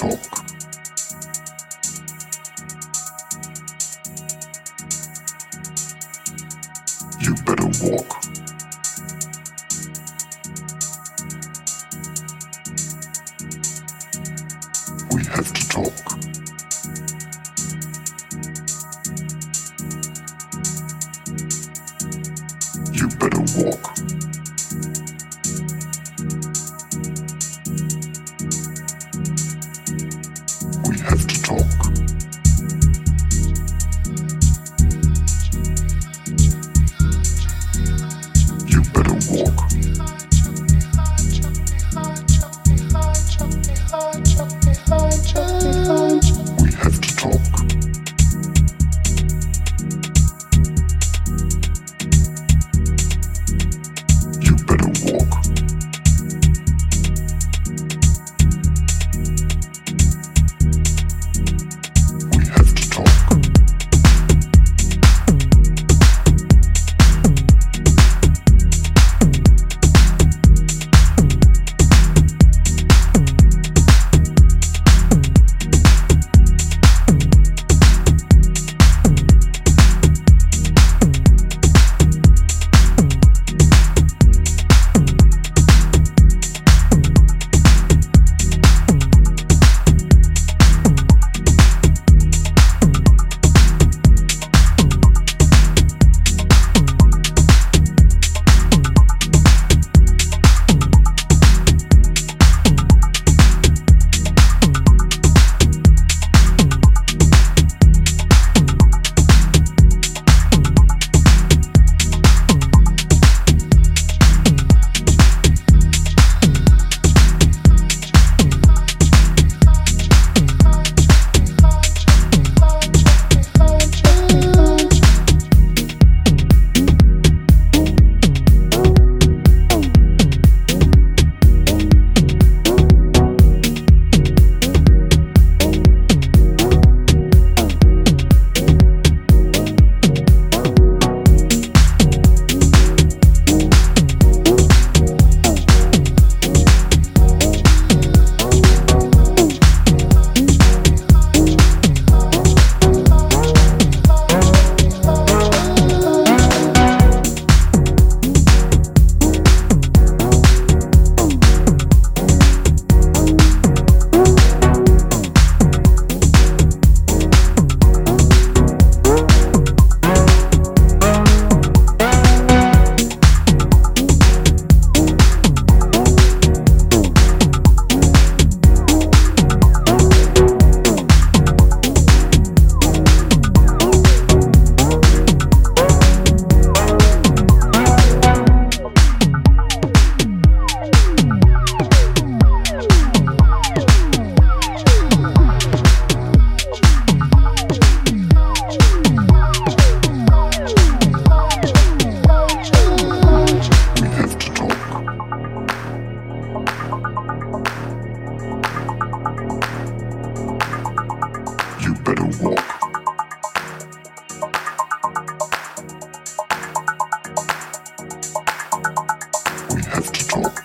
talk. You better walk. We have to talk. You better walk. Walk. We have to talk.